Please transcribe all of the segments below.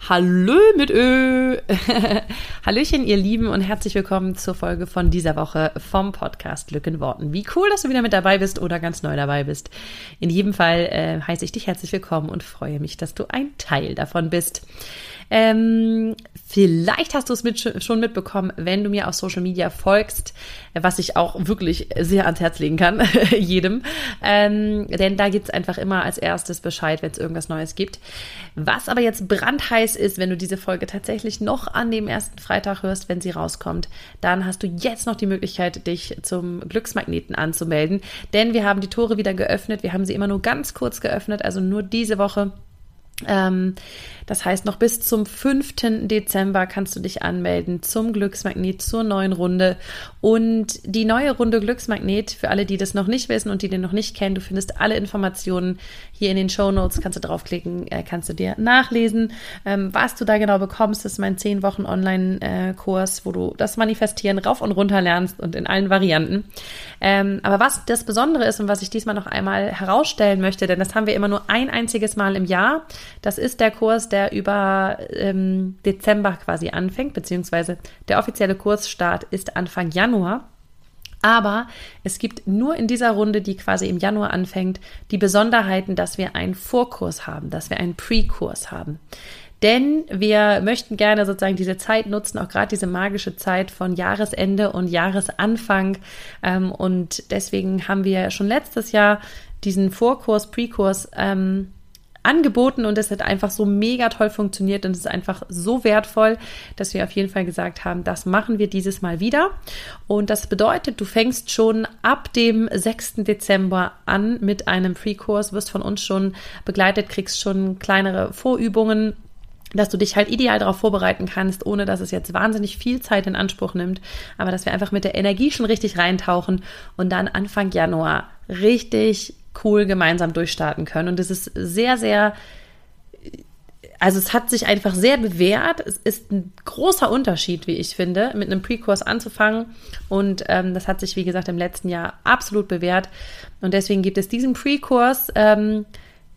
Hallo mit Ö. Hallöchen, ihr Lieben, und herzlich willkommen zur Folge von dieser Woche vom Podcast Glück in Worten. Wie cool, dass du wieder mit dabei bist oder ganz neu dabei bist. In jedem Fall äh, heiße ich dich herzlich willkommen und freue mich, dass du ein Teil davon bist. Ähm, vielleicht hast du es mit, schon mitbekommen, wenn du mir auf Social Media folgst, was ich auch wirklich sehr ans Herz legen kann, jedem. Ähm, denn da gibt's einfach immer als erstes Bescheid, wenn es irgendwas Neues gibt. Was aber jetzt brandheiß ist, wenn du diese Folge tatsächlich noch an dem ersten Freitag hörst, wenn sie rauskommt, dann hast du jetzt noch die Möglichkeit, dich zum Glücksmagneten anzumelden. Denn wir haben die Tore wieder geöffnet. Wir haben sie immer nur ganz kurz geöffnet, also nur diese Woche. Ähm, das heißt, noch bis zum 5. Dezember kannst du dich anmelden zum Glücksmagnet, zur neuen Runde. Und die neue Runde Glücksmagnet, für alle, die das noch nicht wissen und die den noch nicht kennen, du findest alle Informationen hier in den Show Notes, kannst du draufklicken, äh, kannst du dir nachlesen. Ähm, was du da genau bekommst, das ist mein 10 Wochen Online-Kurs, wo du das Manifestieren rauf und runter lernst und in allen Varianten. Ähm, aber was das Besondere ist und was ich diesmal noch einmal herausstellen möchte, denn das haben wir immer nur ein einziges Mal im Jahr, das ist der Kurs, der über ähm, Dezember quasi anfängt, beziehungsweise der offizielle Kursstart ist Anfang Januar. Aber es gibt nur in dieser Runde, die quasi im Januar anfängt, die Besonderheiten, dass wir einen Vorkurs haben, dass wir einen Pre-Kurs haben. Denn wir möchten gerne sozusagen diese Zeit nutzen, auch gerade diese magische Zeit von Jahresende und Jahresanfang. Ähm, und deswegen haben wir schon letztes Jahr diesen Vorkurs, Pre-Kurs ähm, angeboten und es hat einfach so mega toll funktioniert und es ist einfach so wertvoll, dass wir auf jeden Fall gesagt haben, das machen wir dieses Mal wieder. Und das bedeutet, du fängst schon ab dem 6. Dezember an mit einem Free-Kurs, wirst von uns schon begleitet, kriegst schon kleinere Vorübungen dass du dich halt ideal darauf vorbereiten kannst, ohne dass es jetzt wahnsinnig viel Zeit in Anspruch nimmt, aber dass wir einfach mit der Energie schon richtig reintauchen und dann Anfang Januar richtig cool gemeinsam durchstarten können. Und es ist sehr, sehr, also es hat sich einfach sehr bewährt. Es ist ein großer Unterschied, wie ich finde, mit einem Pre-Kurs anzufangen. Und ähm, das hat sich, wie gesagt, im letzten Jahr absolut bewährt. Und deswegen gibt es diesen Pre-Kurs. Ähm,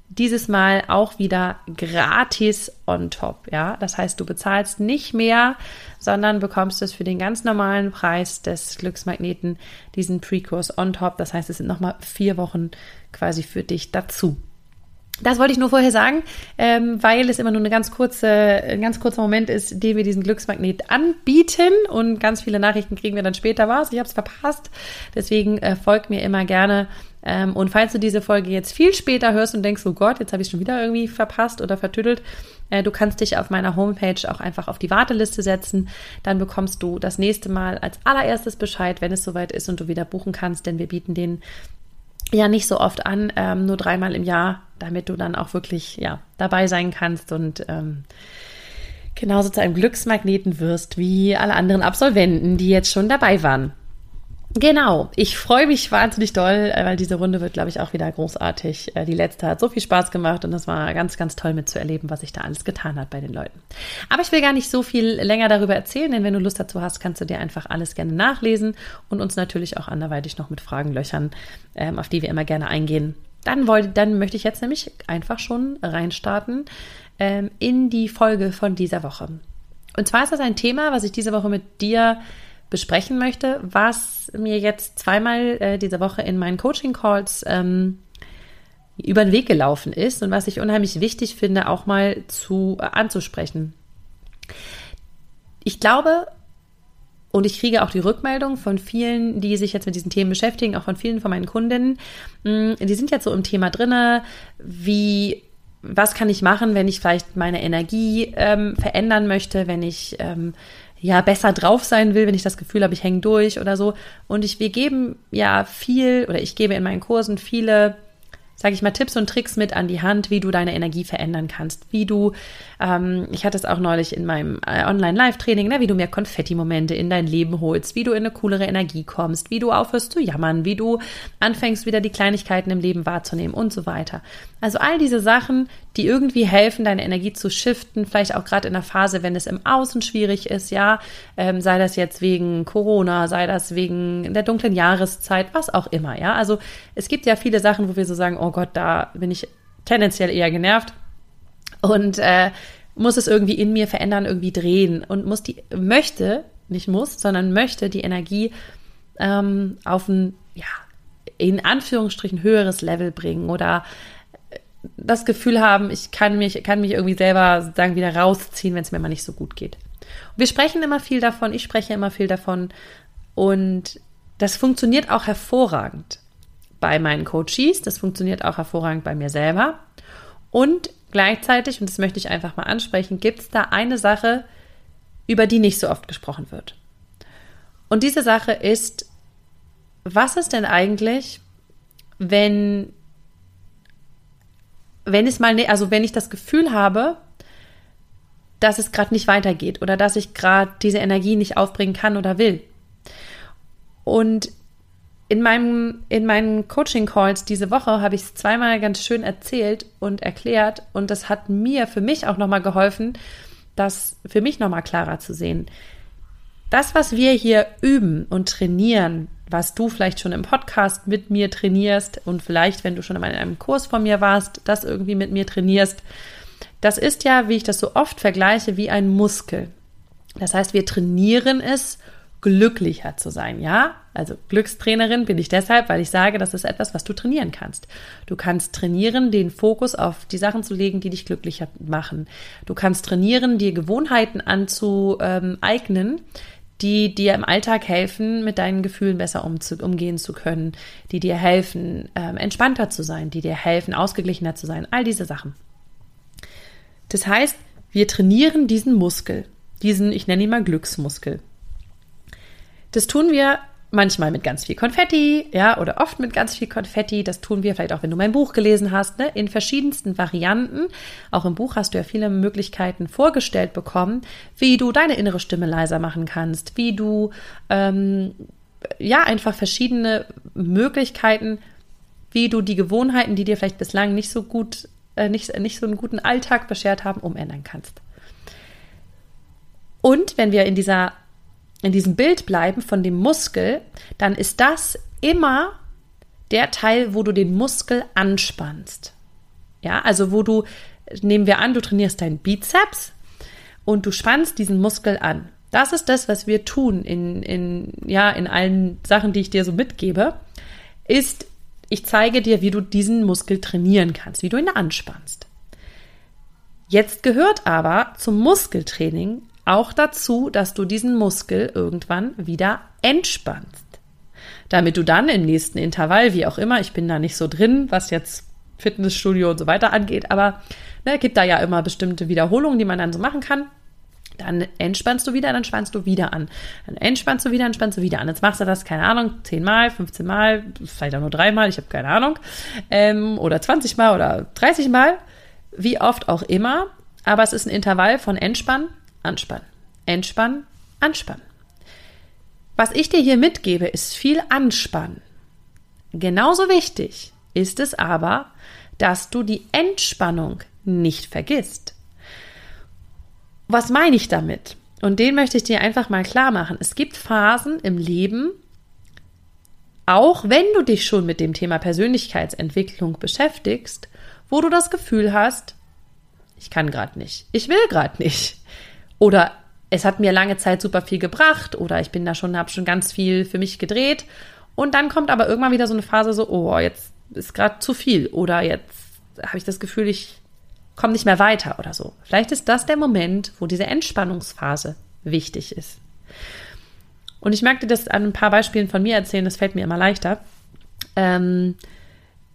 dieses Mal auch wieder gratis on top. Ja, das heißt, du bezahlst nicht mehr, sondern bekommst es für den ganz normalen Preis des Glücksmagneten, diesen Pre-Kurs on top. Das heißt, es sind nochmal vier Wochen quasi für dich dazu. Das wollte ich nur vorher sagen, ähm, weil es immer nur eine ganz kurze, ein ganz kurzer Moment ist, den wir diesen Glücksmagnet anbieten und ganz viele Nachrichten kriegen wir dann später was. Ich habe es verpasst, deswegen äh, folgt mir immer gerne. Ähm, und falls du diese Folge jetzt viel später hörst und denkst, oh Gott, jetzt habe ich schon wieder irgendwie verpasst oder vertüdelt, äh, du kannst dich auf meiner Homepage auch einfach auf die Warteliste setzen. Dann bekommst du das nächste Mal als allererstes Bescheid, wenn es soweit ist und du wieder buchen kannst, denn wir bieten den ja nicht so oft an, ähm, nur dreimal im Jahr, damit du dann auch wirklich ja dabei sein kannst und ähm, genauso zu einem Glücksmagneten wirst wie alle anderen Absolventen, die jetzt schon dabei waren. Genau, ich freue mich wahnsinnig doll, äh, weil diese Runde wird, glaube ich, auch wieder großartig. Äh, die letzte hat so viel Spaß gemacht und das war ganz, ganz toll mitzuerleben, was sich da alles getan hat bei den Leuten. Aber ich will gar nicht so viel länger darüber erzählen, denn wenn du Lust dazu hast, kannst du dir einfach alles gerne nachlesen und uns natürlich auch anderweitig noch mit Fragen löchern, ähm, auf die wir immer gerne eingehen. Dann, wollte, dann möchte ich jetzt nämlich einfach schon reinstarten ähm, in die Folge von dieser Woche. Und zwar ist das ein Thema, was ich diese Woche mit dir besprechen möchte, was mir jetzt zweimal äh, diese Woche in meinen Coaching-Calls ähm, über den Weg gelaufen ist und was ich unheimlich wichtig finde, auch mal zu äh, anzusprechen. Ich glaube, und ich kriege auch die Rückmeldung von vielen, die sich jetzt mit diesen Themen beschäftigen, auch von vielen von meinen Kundinnen, mm, die sind jetzt so im Thema drinne, wie was kann ich machen, wenn ich vielleicht meine Energie ähm, verändern möchte, wenn ich ähm, ja besser drauf sein will, wenn ich das Gefühl habe, ich hänge durch oder so. Und ich, wir geben ja viel oder ich gebe in meinen Kursen viele sage ich mal, Tipps und Tricks mit an die Hand, wie du deine Energie verändern kannst, wie du, ähm, ich hatte es auch neulich in meinem äh, Online-Live-Training, ne, wie du mehr Konfetti-Momente in dein Leben holst, wie du in eine coolere Energie kommst, wie du aufhörst zu jammern, wie du anfängst, wieder die Kleinigkeiten im Leben wahrzunehmen und so weiter. Also all diese Sachen, die irgendwie helfen, deine Energie zu shiften, vielleicht auch gerade in der Phase, wenn es im Außen schwierig ist, ja, ähm, sei das jetzt wegen Corona, sei das wegen der dunklen Jahreszeit, was auch immer, ja. Also es gibt ja viele Sachen, wo wir so sagen, oh Gott, da bin ich tendenziell eher genervt und äh, muss es irgendwie in mir verändern, irgendwie drehen und muss die, möchte, nicht muss, sondern möchte die Energie ähm, auf ein, ja, in Anführungsstrichen höheres Level bringen oder das Gefühl haben, ich kann mich, kann mich irgendwie selber sagen, wieder rausziehen, wenn es mir mal nicht so gut geht. wir sprechen immer viel davon, ich spreche immer viel davon und das funktioniert auch hervorragend bei meinen Coaches, das funktioniert auch hervorragend bei mir selber. Und gleichzeitig, und das möchte ich einfach mal ansprechen, gibt es da eine Sache, über die nicht so oft gesprochen wird. Und diese Sache ist, was ist denn eigentlich, wenn wenn es mal, ne, also wenn ich das Gefühl habe, dass es gerade nicht weitergeht oder dass ich gerade diese Energie nicht aufbringen kann oder will. Und in meinem, in meinen Coaching-Calls diese Woche habe ich es zweimal ganz schön erzählt und erklärt und das hat mir für mich auch nochmal geholfen, das für mich nochmal klarer zu sehen. Das, was wir hier üben und trainieren, was du vielleicht schon im Podcast mit mir trainierst und vielleicht, wenn du schon in einem Kurs von mir warst, das irgendwie mit mir trainierst. Das ist ja, wie ich das so oft vergleiche, wie ein Muskel. Das heißt, wir trainieren es, glücklicher zu sein, ja? Also Glückstrainerin bin ich deshalb, weil ich sage, das ist etwas, was du trainieren kannst. Du kannst trainieren, den Fokus auf die Sachen zu legen, die dich glücklicher machen. Du kannst trainieren, dir Gewohnheiten anzueignen, die dir im Alltag helfen, mit deinen Gefühlen besser umgehen zu können, die dir helfen, ähm, entspannter zu sein, die dir helfen, ausgeglichener zu sein, all diese Sachen. Das heißt, wir trainieren diesen Muskel, diesen, ich nenne ihn mal Glücksmuskel. Das tun wir manchmal mit ganz viel Konfetti, ja, oder oft mit ganz viel Konfetti. Das tun wir vielleicht auch, wenn du mein Buch gelesen hast, ne, in verschiedensten Varianten. Auch im Buch hast du ja viele Möglichkeiten vorgestellt bekommen, wie du deine innere Stimme leiser machen kannst, wie du ähm, ja einfach verschiedene Möglichkeiten, wie du die Gewohnheiten, die dir vielleicht bislang nicht so gut, äh, nicht, nicht so einen guten Alltag beschert haben, umändern kannst. Und wenn wir in dieser in diesem Bild bleiben von dem Muskel, dann ist das immer der Teil, wo du den Muskel anspannst. Ja, also wo du, nehmen wir an, du trainierst deinen Bizeps und du spannst diesen Muskel an. Das ist das, was wir tun in, in, ja, in allen Sachen, die ich dir so mitgebe, ist, ich zeige dir, wie du diesen Muskel trainieren kannst, wie du ihn anspannst. Jetzt gehört aber zum Muskeltraining auch dazu, dass du diesen Muskel irgendwann wieder entspannst. Damit du dann im nächsten Intervall, wie auch immer, ich bin da nicht so drin, was jetzt Fitnessstudio und so weiter angeht, aber ne, gibt da ja immer bestimmte Wiederholungen, die man dann so machen kann. Dann entspannst du wieder, dann spannst du wieder an. Dann entspannst du wieder, dann spannst du wieder an. Jetzt machst du das, keine Ahnung, 10 Mal, 15 Mal, vielleicht auch nur dreimal, ich habe keine Ahnung. Ähm, oder 20 Mal oder 30 Mal, wie oft auch immer. Aber es ist ein Intervall von Entspannen, anspannen. Entspannen, anspannen. Was ich dir hier mitgebe, ist viel Anspannen. Genauso wichtig ist es aber, dass du die Entspannung nicht vergisst. Was meine ich damit? Und den möchte ich dir einfach mal klar machen. Es gibt Phasen im Leben, auch wenn du dich schon mit dem Thema Persönlichkeitsentwicklung beschäftigst, wo du das Gefühl hast, ich kann gerade nicht, ich will gerade nicht. Oder es hat mir lange Zeit super viel gebracht oder ich bin da schon, habe schon ganz viel für mich gedreht. Und dann kommt aber irgendwann wieder so eine Phase so, oh, jetzt ist gerade zu viel oder jetzt habe ich das Gefühl, ich komme nicht mehr weiter oder so. Vielleicht ist das der Moment, wo diese Entspannungsphase wichtig ist. Und ich dir das an ein paar Beispielen von mir erzählen, das fällt mir immer leichter. Ähm,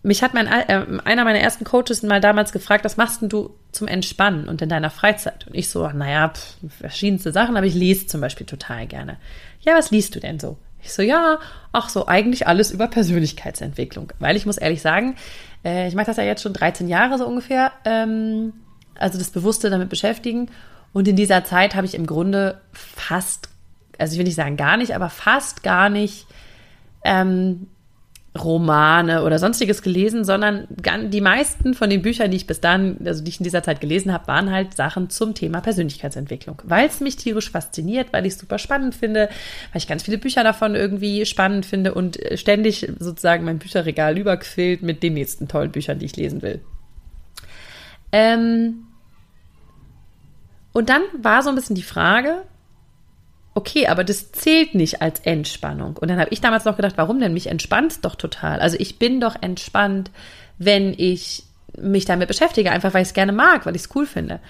mich hat mein, äh, einer meiner ersten Coaches mal damals gefragt, was machst denn du zum Entspannen und in deiner Freizeit? Und ich so, naja, pff, verschiedenste Sachen, aber ich lese zum Beispiel total gerne. Ja, was liest du denn so? Ich so, ja, ach so, eigentlich alles über Persönlichkeitsentwicklung. Weil ich muss ehrlich sagen, äh, ich mache das ja jetzt schon 13 Jahre so ungefähr, ähm, also das Bewusste damit beschäftigen. Und in dieser Zeit habe ich im Grunde fast, also ich will nicht sagen gar nicht, aber fast gar nicht ähm, Romane oder sonstiges gelesen, sondern die meisten von den Büchern, die ich bis dann, also die ich in dieser Zeit gelesen habe, waren halt Sachen zum Thema Persönlichkeitsentwicklung, weil es mich tierisch fasziniert, weil ich es super spannend finde, weil ich ganz viele Bücher davon irgendwie spannend finde und äh, ständig sozusagen mein Bücherregal überquillt mit den nächsten tollen Büchern, die ich lesen will. Ähm und dann war so ein bisschen die Frage, okay, aber das zählt nicht als Entspannung. Und dann habe ich damals noch gedacht, warum denn? Mich entspannt doch total. Also ich bin doch entspannt, wenn ich mich damit beschäftige, einfach weil ich es gerne mag, weil ich es cool finde.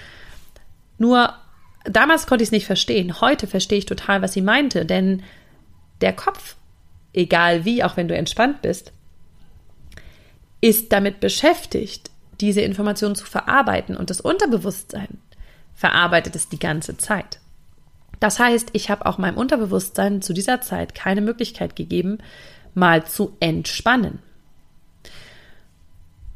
Nur damals konnte ich es nicht verstehen. Heute verstehe ich total, was sie meinte, denn der Kopf, egal wie, auch wenn du entspannt bist, ist damit beschäftigt, diese Informationen zu verarbeiten und das Unterbewusstsein verarbeitet es die ganze Zeit. Das heißt, ich habe auch meinem Unterbewusstsein zu dieser Zeit keine Möglichkeit gegeben, mal zu entspannen.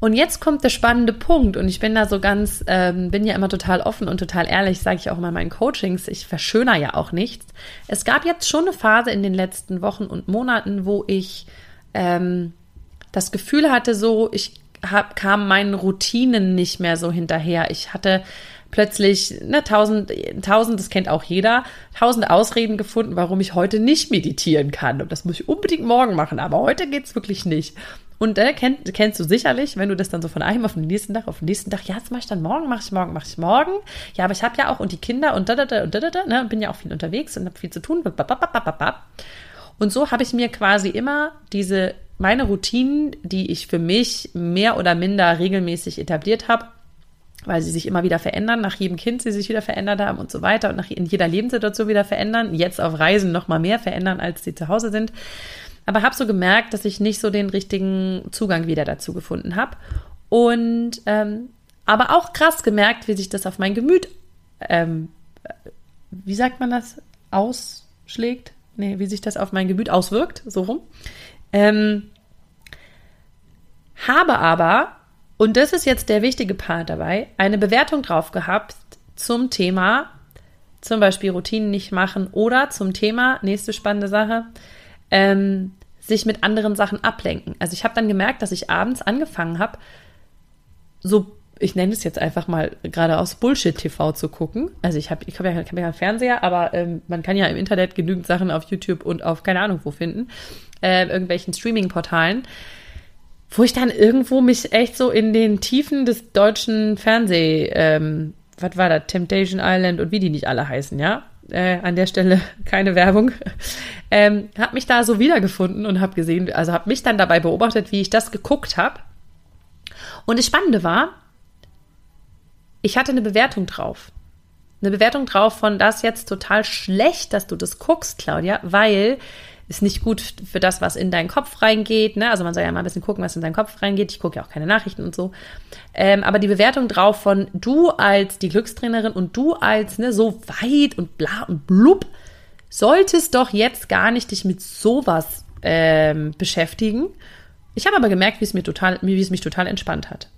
Und jetzt kommt der spannende Punkt und ich bin da so ganz, ähm, bin ja immer total offen und total ehrlich, sage ich auch immer in meinen Coachings, ich verschöner ja auch nichts. Es gab jetzt schon eine Phase in den letzten Wochen und Monaten, wo ich ähm, das Gefühl hatte, so, ich hab, kam meinen Routinen nicht mehr so hinterher. Ich hatte plötzlich ne, tausend, tausend, das kennt auch jeder, tausend Ausreden gefunden, warum ich heute nicht meditieren kann. Und das muss ich unbedingt morgen machen, aber heute geht's wirklich nicht. Und äh, kenn, kennst du sicherlich, wenn du das dann so von einem auf den nächsten Tag, auf den nächsten Tag, ja, das mache ich dann morgen, mache ich morgen, mache ich morgen. Ja, aber ich habe ja auch und die Kinder und da, da, da und da, da, da, ne, bin ja auch viel unterwegs und habe viel zu tun. Und so habe ich mir quasi immer diese, meine Routinen, die ich für mich mehr oder minder regelmäßig etabliert habe, weil sie sich immer wieder verändern, nach jedem Kind sie sich wieder verändert haben und so weiter und nach, in jeder Lebenssituation wieder verändern, jetzt auf Reisen noch mal mehr verändern, als sie zu Hause sind. Aber habe so gemerkt, dass ich nicht so den richtigen Zugang wieder dazu gefunden habe. Und ähm, aber auch krass gemerkt, wie sich das auf mein Gemüt, ähm, wie sagt man das, ausschlägt? Nee, wie sich das auf mein Gemüt auswirkt, so rum. Ähm, habe aber und das ist jetzt der wichtige Part dabei, eine Bewertung drauf gehabt zum Thema, zum Beispiel Routinen nicht machen oder zum Thema, nächste spannende Sache, ähm, sich mit anderen Sachen ablenken. Also ich habe dann gemerkt, dass ich abends angefangen habe, so, ich nenne es jetzt einfach mal geradeaus Bullshit-TV zu gucken. Also ich habe ich hab ja, hab ja keinen Fernseher, aber ähm, man kann ja im Internet genügend Sachen auf YouTube und auf keine Ahnung wo finden, äh, irgendwelchen Streaming-Portalen wo ich dann irgendwo mich echt so in den Tiefen des deutschen Fernseh, ähm, was war das, Temptation Island und wie die nicht alle heißen, ja? Äh, an der Stelle keine Werbung. Ähm, habe mich da so wiedergefunden und habe gesehen, also habe mich dann dabei beobachtet, wie ich das geguckt habe. Und das Spannende war, ich hatte eine Bewertung drauf. Eine Bewertung drauf von das jetzt total schlecht, dass du das guckst, Claudia, weil ist nicht gut für das, was in deinen Kopf reingeht. Ne? Also man soll ja mal ein bisschen gucken, was in deinen Kopf reingeht. Ich gucke ja auch keine Nachrichten und so. Ähm, aber die Bewertung drauf von du als die Glückstrainerin und du als ne, so weit und bla und blub, solltest doch jetzt gar nicht dich mit sowas ähm, beschäftigen. Ich habe aber gemerkt, wie es mir total, wie es mich total entspannt hat.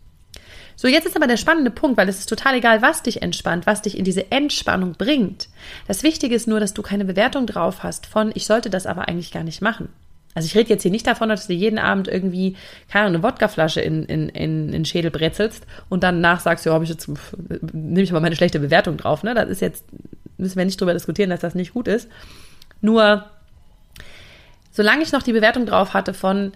So, jetzt ist aber der spannende Punkt, weil es ist total egal, was dich entspannt, was dich in diese Entspannung bringt. Das Wichtige ist nur, dass du keine Bewertung drauf hast von, ich sollte das aber eigentlich gar nicht machen. Also ich rede jetzt hier nicht davon, dass du jeden Abend irgendwie, keine Ahnung, eine Wodkaflasche in, in, in, in den Schädel brezelst und dann nachsagst, ja, ich jetzt, nehme ich mal meine schlechte Bewertung drauf. Ne? Das ist jetzt, müssen wir nicht drüber diskutieren, dass das nicht gut ist. Nur, solange ich noch die Bewertung drauf hatte von,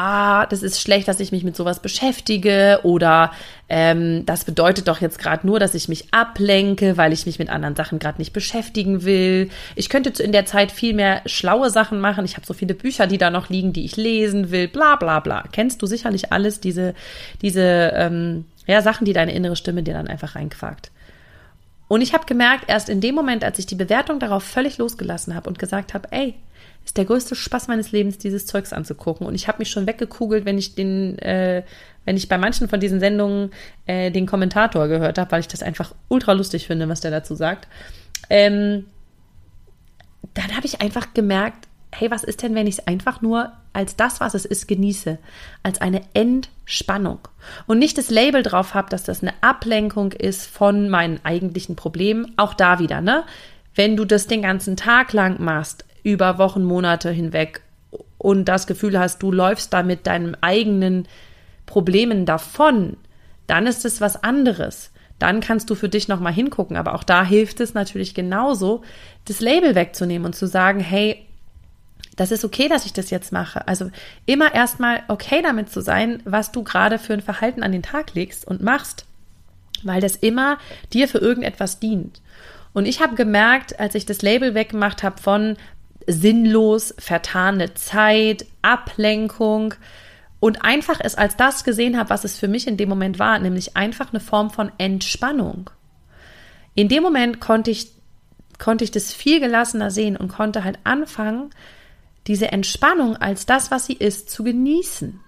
ah, das ist schlecht, dass ich mich mit sowas beschäftige oder ähm, das bedeutet doch jetzt gerade nur, dass ich mich ablenke, weil ich mich mit anderen Sachen gerade nicht beschäftigen will. Ich könnte in der Zeit viel mehr schlaue Sachen machen. Ich habe so viele Bücher, die da noch liegen, die ich lesen will, bla bla bla. Kennst du sicherlich alles, diese, diese ähm, ja, Sachen, die deine innere Stimme dir dann einfach reinquakt. Und ich habe gemerkt, erst in dem Moment, als ich die Bewertung darauf völlig losgelassen habe und gesagt habe, ey, ist der größte Spaß meines Lebens, dieses Zeugs anzugucken. Und ich habe mich schon weggekugelt, wenn ich den, äh, wenn ich bei manchen von diesen Sendungen äh, den Kommentator gehört habe, weil ich das einfach ultra lustig finde, was der dazu sagt. Ähm, dann habe ich einfach gemerkt, hey, was ist denn, wenn ich es einfach nur als das, was es ist, genieße, als eine Entspannung und nicht das Label drauf habe, dass das eine Ablenkung ist von meinen eigentlichen Problemen. Auch da wieder, ne? Wenn du das den ganzen Tag lang machst, über Wochen, Monate hinweg und das Gefühl hast, du läufst da mit deinen eigenen Problemen davon, dann ist es was anderes. Dann kannst du für dich nochmal hingucken. Aber auch da hilft es natürlich genauso, das Label wegzunehmen und zu sagen, hey, das ist okay, dass ich das jetzt mache. Also immer erstmal okay damit zu sein, was du gerade für ein Verhalten an den Tag legst und machst, weil das immer dir für irgendetwas dient. Und ich habe gemerkt, als ich das Label weggemacht habe von sinnlos, vertane Zeit, Ablenkung und einfach es als das gesehen habe, was es für mich in dem Moment war, nämlich einfach eine Form von Entspannung. In dem Moment konnte ich, konnte ich das viel gelassener sehen und konnte halt anfangen, diese Entspannung als das, was sie ist, zu genießen.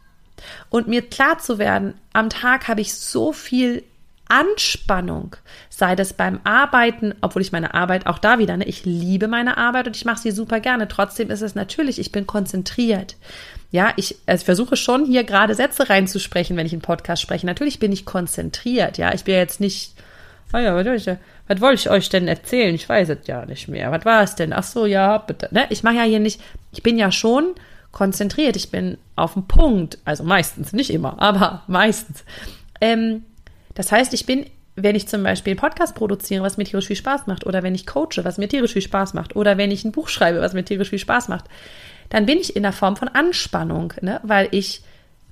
Und mir klar zu werden, am Tag habe ich so viel Anspannung, sei das beim Arbeiten, obwohl ich meine Arbeit auch da wieder, ne, ich liebe meine Arbeit und ich mache sie super gerne. Trotzdem ist es natürlich, ich bin konzentriert. Ja, ich also versuche schon hier gerade Sätze reinzusprechen, wenn ich einen Podcast spreche. Natürlich bin ich konzentriert. Ja, ich bin jetzt nicht, oh ja, was, was wollte ich euch denn erzählen? Ich weiß es ja nicht mehr. Was war es denn? Ach so, ja, bitte. Ne? Ich mache ja hier nicht, ich bin ja schon konzentriert. Ich bin auf dem Punkt. Also meistens, nicht immer, aber meistens. Ähm, das heißt, ich bin, wenn ich zum Beispiel einen Podcast produziere, was mir tierisch viel Spaß macht, oder wenn ich coache, was mir tierisch viel Spaß macht, oder wenn ich ein Buch schreibe, was mir tierisch viel Spaß macht, dann bin ich in der Form von Anspannung, ne? weil ich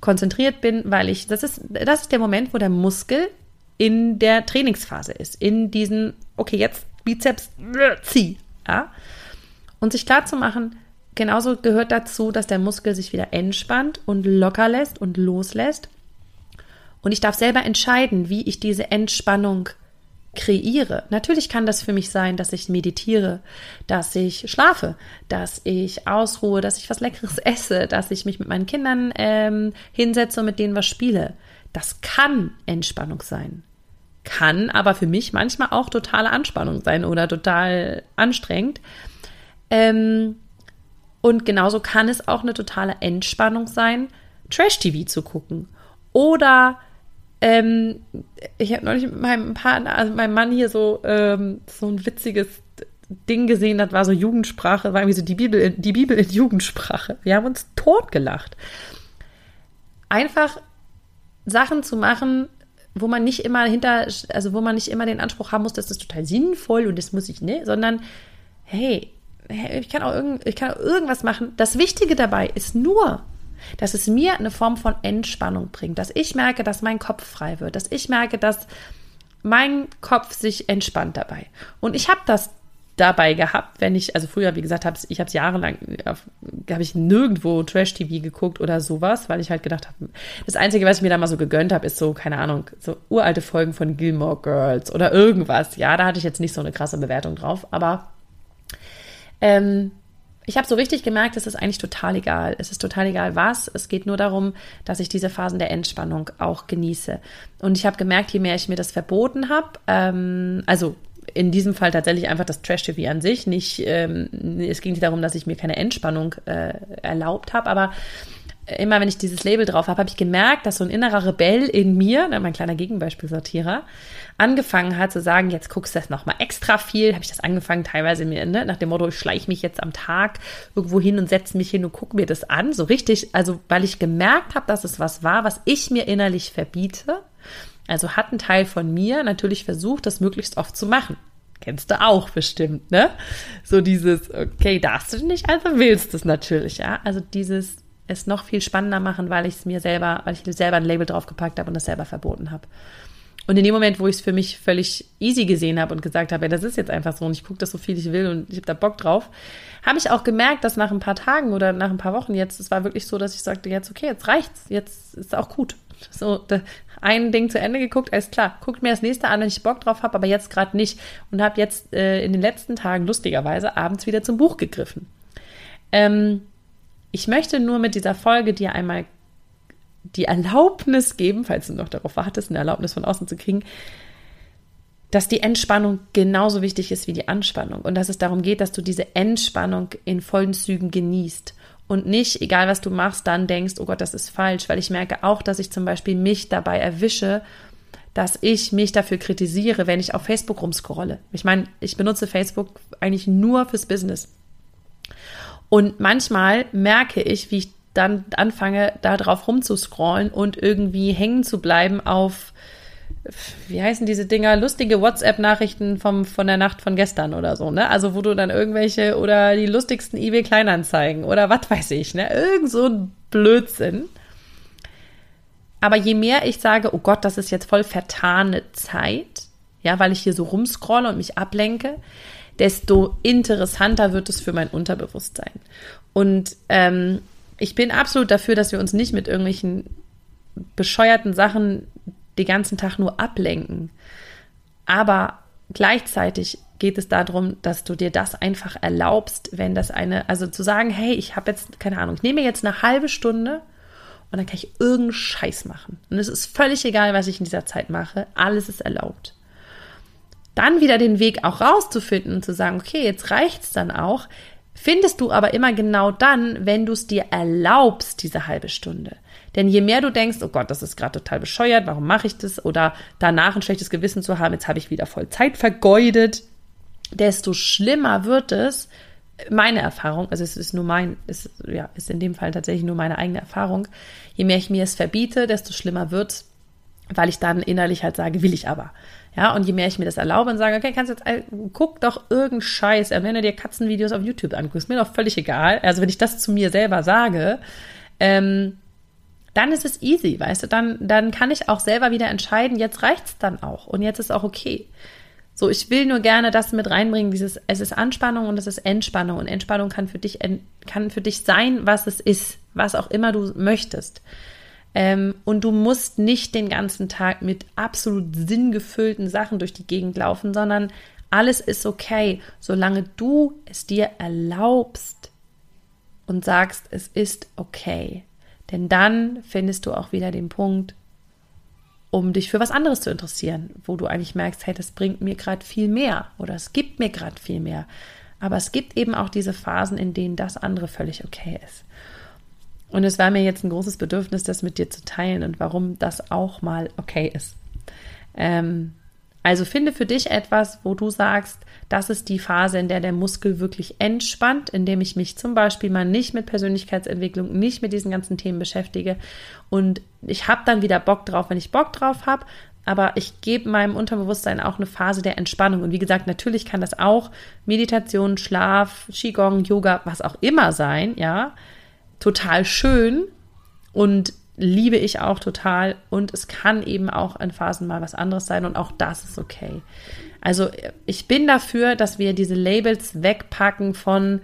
konzentriert bin, weil ich, das ist, das ist der Moment, wo der Muskel in der Trainingsphase ist, in diesen, okay, jetzt Bizeps, zieh, ja. Und sich klar zu machen, genauso gehört dazu, dass der Muskel sich wieder entspannt und locker lässt und loslässt und ich darf selber entscheiden, wie ich diese Entspannung kreiere. Natürlich kann das für mich sein, dass ich meditiere, dass ich schlafe, dass ich ausruhe, dass ich was Leckeres esse, dass ich mich mit meinen Kindern ähm, hinsetze und mit denen was spiele. Das kann Entspannung sein. Kann aber für mich manchmal auch totale Anspannung sein oder total anstrengend. Ähm, und genauso kann es auch eine totale Entspannung sein, Trash-TV zu gucken oder ähm, ich habe neulich mit meinem Partner, also meinem Mann hier so, ähm, so ein witziges Ding gesehen, das war so Jugendsprache, war irgendwie so die Bibel, die Bibel in Jugendsprache. Wir haben uns totgelacht. Einfach Sachen zu machen, wo man nicht immer hinter, also wo man nicht immer den Anspruch haben muss, das ist total sinnvoll und das muss ich, ne, sondern hey, ich kann auch irgend, ich kann auch irgendwas machen. Das Wichtige dabei ist nur, dass es mir eine Form von Entspannung bringt, dass ich merke, dass mein Kopf frei wird, dass ich merke, dass mein Kopf sich entspannt dabei. Und ich habe das dabei gehabt, wenn ich, also früher, wie gesagt, hab, ich habe es jahrelang, habe ich nirgendwo Trash-TV geguckt oder sowas, weil ich halt gedacht habe, das Einzige, was ich mir da mal so gegönnt habe, ist so, keine Ahnung, so uralte Folgen von Gilmore Girls oder irgendwas. Ja, da hatte ich jetzt nicht so eine krasse Bewertung drauf, aber ähm, ich habe so richtig gemerkt, es ist eigentlich total egal. Es ist total egal was. Es geht nur darum, dass ich diese Phasen der Entspannung auch genieße. Und ich habe gemerkt, je mehr ich mir das verboten habe, ähm, also in diesem Fall tatsächlich einfach das Trash-TV an sich. Nicht, ähm, es ging nicht darum, dass ich mir keine Entspannung äh, erlaubt habe, aber immer wenn ich dieses Label drauf habe, habe ich gemerkt, dass so ein innerer Rebell in mir, ne, mein kleiner Gegenbeispiel-Sortierer, angefangen hat zu sagen, jetzt guckst du das nochmal extra viel. Habe ich das angefangen, teilweise mir, ne, nach dem Motto, ich schleiche mich jetzt am Tag irgendwo hin und setze mich hin und gucke mir das an. So richtig, also weil ich gemerkt habe, dass es was war, was ich mir innerlich verbiete. Also hat ein Teil von mir natürlich versucht, das möglichst oft zu machen. Kennst du auch bestimmt, ne? So dieses, okay, darfst du nicht, also willst du es natürlich, ja? Also dieses es noch viel spannender machen, weil ich es mir selber, weil ich selber ein Label draufgepackt habe und das selber verboten habe. Und in dem Moment, wo ich es für mich völlig easy gesehen habe und gesagt habe, ja, das ist jetzt einfach so und ich gucke das so viel ich will und ich habe da Bock drauf, habe ich auch gemerkt, dass nach ein paar Tagen oder nach ein paar Wochen jetzt, es war wirklich so, dass ich sagte, jetzt okay, jetzt reicht's, jetzt ist auch gut. So, ein Ding zu Ende geguckt, alles klar, guckt mir das nächste an, wenn ich Bock drauf habe, aber jetzt gerade nicht. Und habe jetzt äh, in den letzten Tagen lustigerweise abends wieder zum Buch gegriffen. Ähm, ich möchte nur mit dieser Folge dir einmal die Erlaubnis geben, falls du noch darauf wartest, eine Erlaubnis von außen zu kriegen, dass die Entspannung genauso wichtig ist wie die Anspannung und dass es darum geht, dass du diese Entspannung in vollen Zügen genießt und nicht, egal was du machst, dann denkst, oh Gott, das ist falsch, weil ich merke auch, dass ich zum Beispiel mich dabei erwische, dass ich mich dafür kritisiere, wenn ich auf Facebook rumscrolle. Ich meine, ich benutze Facebook eigentlich nur fürs Business. Und manchmal merke ich, wie ich dann anfange, da drauf rumzuscrollen und irgendwie hängen zu bleiben auf, wie heißen diese Dinger, lustige WhatsApp-Nachrichten von der Nacht von gestern oder so, ne? Also wo du dann irgendwelche oder die lustigsten eBay-Kleinanzeigen oder was weiß ich, ne? Irgend so ein Blödsinn. Aber je mehr ich sage, oh Gott, das ist jetzt voll vertane Zeit, ja, weil ich hier so rumscrolle und mich ablenke, desto interessanter wird es für mein Unterbewusstsein. Und ähm, ich bin absolut dafür, dass wir uns nicht mit irgendwelchen bescheuerten Sachen den ganzen Tag nur ablenken. Aber gleichzeitig geht es darum, dass du dir das einfach erlaubst, wenn das eine, also zu sagen, hey, ich habe jetzt, keine Ahnung, ich nehme jetzt eine halbe Stunde und dann kann ich irgendeinen Scheiß machen. Und es ist völlig egal, was ich in dieser Zeit mache. Alles ist erlaubt. Dann wieder den Weg auch rauszufinden und zu sagen, okay, jetzt reicht's dann auch. Findest du aber immer genau dann, wenn du es dir erlaubst, diese halbe Stunde. Denn je mehr du denkst, oh Gott, das ist gerade total bescheuert, warum mache ich das? Oder danach ein schlechtes Gewissen zu haben, jetzt habe ich wieder voll Zeit vergeudet, desto schlimmer wird es, meine Erfahrung, also es ist nur mein, ist, ja, ist in dem Fall tatsächlich nur meine eigene Erfahrung. Je mehr ich mir es verbiete, desto schlimmer wird weil ich dann innerlich halt sage, will ich aber. Ja, und je mehr ich mir das erlaube und sage, okay, kannst jetzt, guck doch irgendeinen Scheiß, wenn du dir Katzenvideos auf YouTube anguckst, mir doch völlig egal. Also wenn ich das zu mir selber sage, ähm, dann ist es easy, weißt du, dann, dann kann ich auch selber wieder entscheiden, jetzt reicht's dann auch und jetzt ist auch okay. So, ich will nur gerne das mit reinbringen, dieses, es ist Anspannung und es ist Entspannung. Und Entspannung kann für dich, kann für dich sein, was es ist, was auch immer du möchtest. Ähm, und du musst nicht den ganzen Tag mit absolut sinngefüllten Sachen durch die Gegend laufen, sondern alles ist okay, solange du es dir erlaubst und sagst, es ist okay. Denn dann findest du auch wieder den Punkt, um dich für was anderes zu interessieren, wo du eigentlich merkst, hey, das bringt mir gerade viel mehr oder es gibt mir gerade viel mehr. Aber es gibt eben auch diese Phasen, in denen das andere völlig okay ist. Und es war mir jetzt ein großes Bedürfnis, das mit dir zu teilen und warum das auch mal okay ist. Ähm, also finde für dich etwas, wo du sagst, das ist die Phase, in der der Muskel wirklich entspannt, indem ich mich zum Beispiel mal nicht mit Persönlichkeitsentwicklung, nicht mit diesen ganzen Themen beschäftige. Und ich habe dann wieder Bock drauf, wenn ich Bock drauf habe. Aber ich gebe meinem Unterbewusstsein auch eine Phase der Entspannung. Und wie gesagt, natürlich kann das auch Meditation, Schlaf, Qigong, Yoga, was auch immer sein, ja. Total schön. Und liebe ich auch total und es kann eben auch in Phasen mal was anderes sein und auch das ist okay. Also ich bin dafür, dass wir diese Labels wegpacken von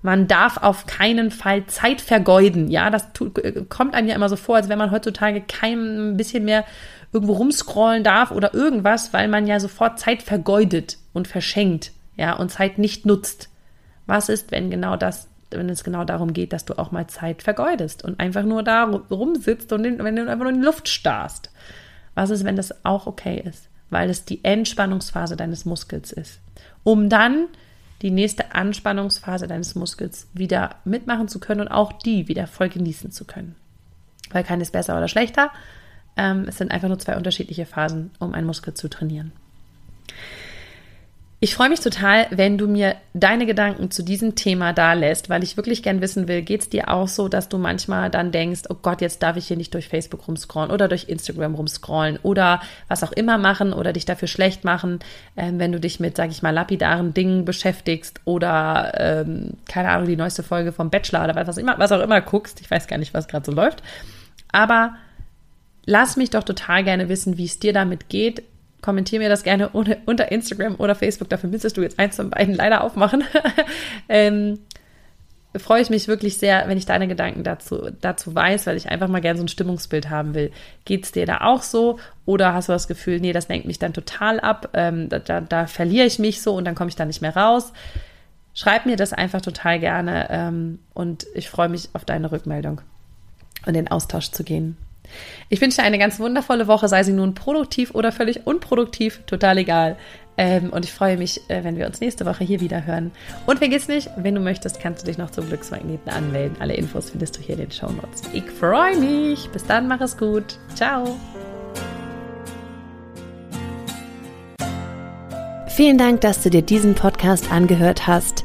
man darf auf keinen Fall Zeit vergeuden. Ja, das tut, kommt einem ja immer so vor, als wenn man heutzutage kein bisschen mehr irgendwo rumscrollen darf oder irgendwas, weil man ja sofort Zeit vergeudet und verschenkt, ja, und Zeit nicht nutzt. Was ist, wenn genau das wenn es genau darum geht, dass du auch mal Zeit vergeudest und einfach nur da rumsitzt und wenn du einfach nur in die Luft starrst. Was ist, wenn das auch okay ist? Weil es die Entspannungsphase deines Muskels ist. Um dann die nächste Anspannungsphase deines Muskels wieder mitmachen zu können und auch die wieder voll genießen zu können. Weil keines besser oder schlechter. Ähm, es sind einfach nur zwei unterschiedliche Phasen, um einen Muskel zu trainieren. Ich freue mich total, wenn du mir deine Gedanken zu diesem Thema da lässt, weil ich wirklich gern wissen will, geht es dir auch so, dass du manchmal dann denkst, oh Gott, jetzt darf ich hier nicht durch Facebook rumscrollen oder durch Instagram rumscrollen oder was auch immer machen oder dich dafür schlecht machen, ähm, wenn du dich mit, sag ich mal, lapidaren Dingen beschäftigst oder, ähm, keine Ahnung, die neueste Folge vom Bachelor oder was, immer, was auch immer guckst. Ich weiß gar nicht, was gerade so läuft. Aber lass mich doch total gerne wissen, wie es dir damit geht kommentiere mir das gerne unter Instagram oder Facebook. Dafür müsstest du jetzt eins von beiden leider aufmachen. ähm, freue ich mich wirklich sehr, wenn ich deine Gedanken dazu, dazu weiß, weil ich einfach mal gerne so ein Stimmungsbild haben will. Geht es dir da auch so? Oder hast du das Gefühl, nee, das lenkt mich dann total ab, ähm, da, da, da, verliere ich mich so und dann komme ich da nicht mehr raus? Schreib mir das einfach total gerne ähm, und ich freue mich auf deine Rückmeldung und den Austausch zu gehen. Ich wünsche dir eine ganz wundervolle Woche, sei sie nun produktiv oder völlig unproduktiv, total egal. Ähm, und ich freue mich, äh, wenn wir uns nächste Woche hier wieder hören. Und vergiss nicht, wenn du möchtest, kannst du dich noch zum Glücksmagneten anmelden. Alle Infos findest du hier in den Show Notes. Ich freue mich. Bis dann, mach es gut. Ciao. Vielen Dank, dass du dir diesen Podcast angehört hast.